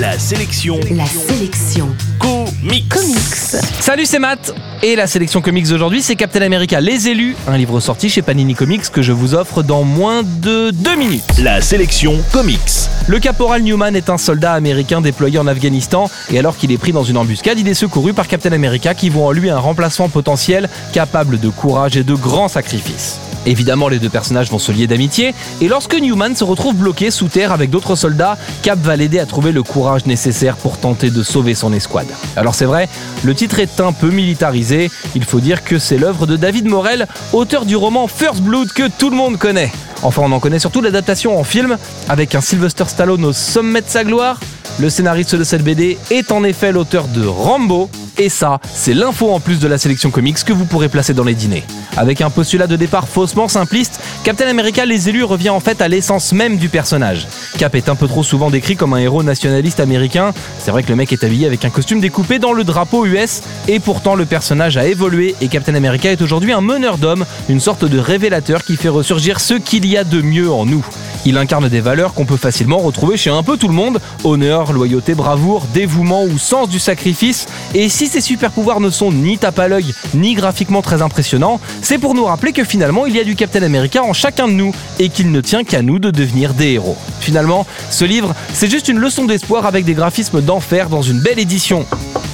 La sélection La sélection comics. comics. Salut, c'est Matt Et la sélection comics d'aujourd'hui, c'est Captain America Les Élus, un livre sorti chez Panini Comics que je vous offre dans moins de deux minutes. La sélection comics. Le caporal Newman est un soldat américain déployé en Afghanistan et alors qu'il est pris dans une embuscade, il est secouru par Captain America qui voit en lui un remplacement potentiel capable de courage et de grands sacrifices. Évidemment, les deux personnages vont se lier d'amitié, et lorsque Newman se retrouve bloqué sous terre avec d'autres soldats, Cap va l'aider à trouver le courage nécessaire pour tenter de sauver son escouade. Alors c'est vrai, le titre est un peu militarisé, il faut dire que c'est l'œuvre de David Morel, auteur du roman First Blood que tout le monde connaît. Enfin, on en connaît surtout l'adaptation en film, avec un Sylvester Stallone au sommet de sa gloire. Le scénariste de cette BD est en effet l'auteur de Rambo, et ça, c'est l'info en plus de la sélection comics que vous pourrez placer dans les dîners. Avec un postulat de départ faussement simpliste, Captain America Les Élus revient en fait à l'essence même du personnage. Cap est un peu trop souvent décrit comme un héros nationaliste américain. C'est vrai que le mec est habillé avec un costume découpé dans le drapeau US, et pourtant le personnage a évolué et Captain America est aujourd'hui un meneur d'hommes, une sorte de révélateur qui fait ressurgir ce qu'il y a de mieux en nous. Il incarne des valeurs qu'on peut facilement retrouver chez un peu tout le monde honneur, loyauté, bravoure, dévouement ou sens du sacrifice. Et si ces super pouvoirs ne sont ni tape l'œil, ni graphiquement très impressionnants, c'est pour nous rappeler que finalement il y a du Captain America en chacun de nous et qu'il ne tient qu'à nous de devenir des héros. Finalement, ce livre, c'est juste une leçon d'espoir avec des graphismes d'enfer dans une belle édition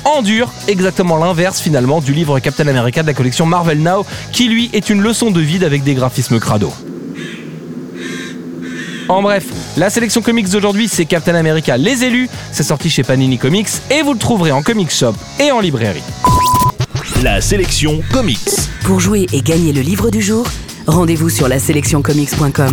en dur, exactement l'inverse finalement du livre Captain America de la collection Marvel Now, qui lui est une leçon de vide avec des graphismes crado. En bref, la sélection comics d'aujourd'hui, c'est Captain America Les Élus, c'est sorti chez Panini Comics et vous le trouverez en comic shop et en librairie. La sélection comics. Pour jouer et gagner le livre du jour, rendez-vous sur la sélectioncomics.com.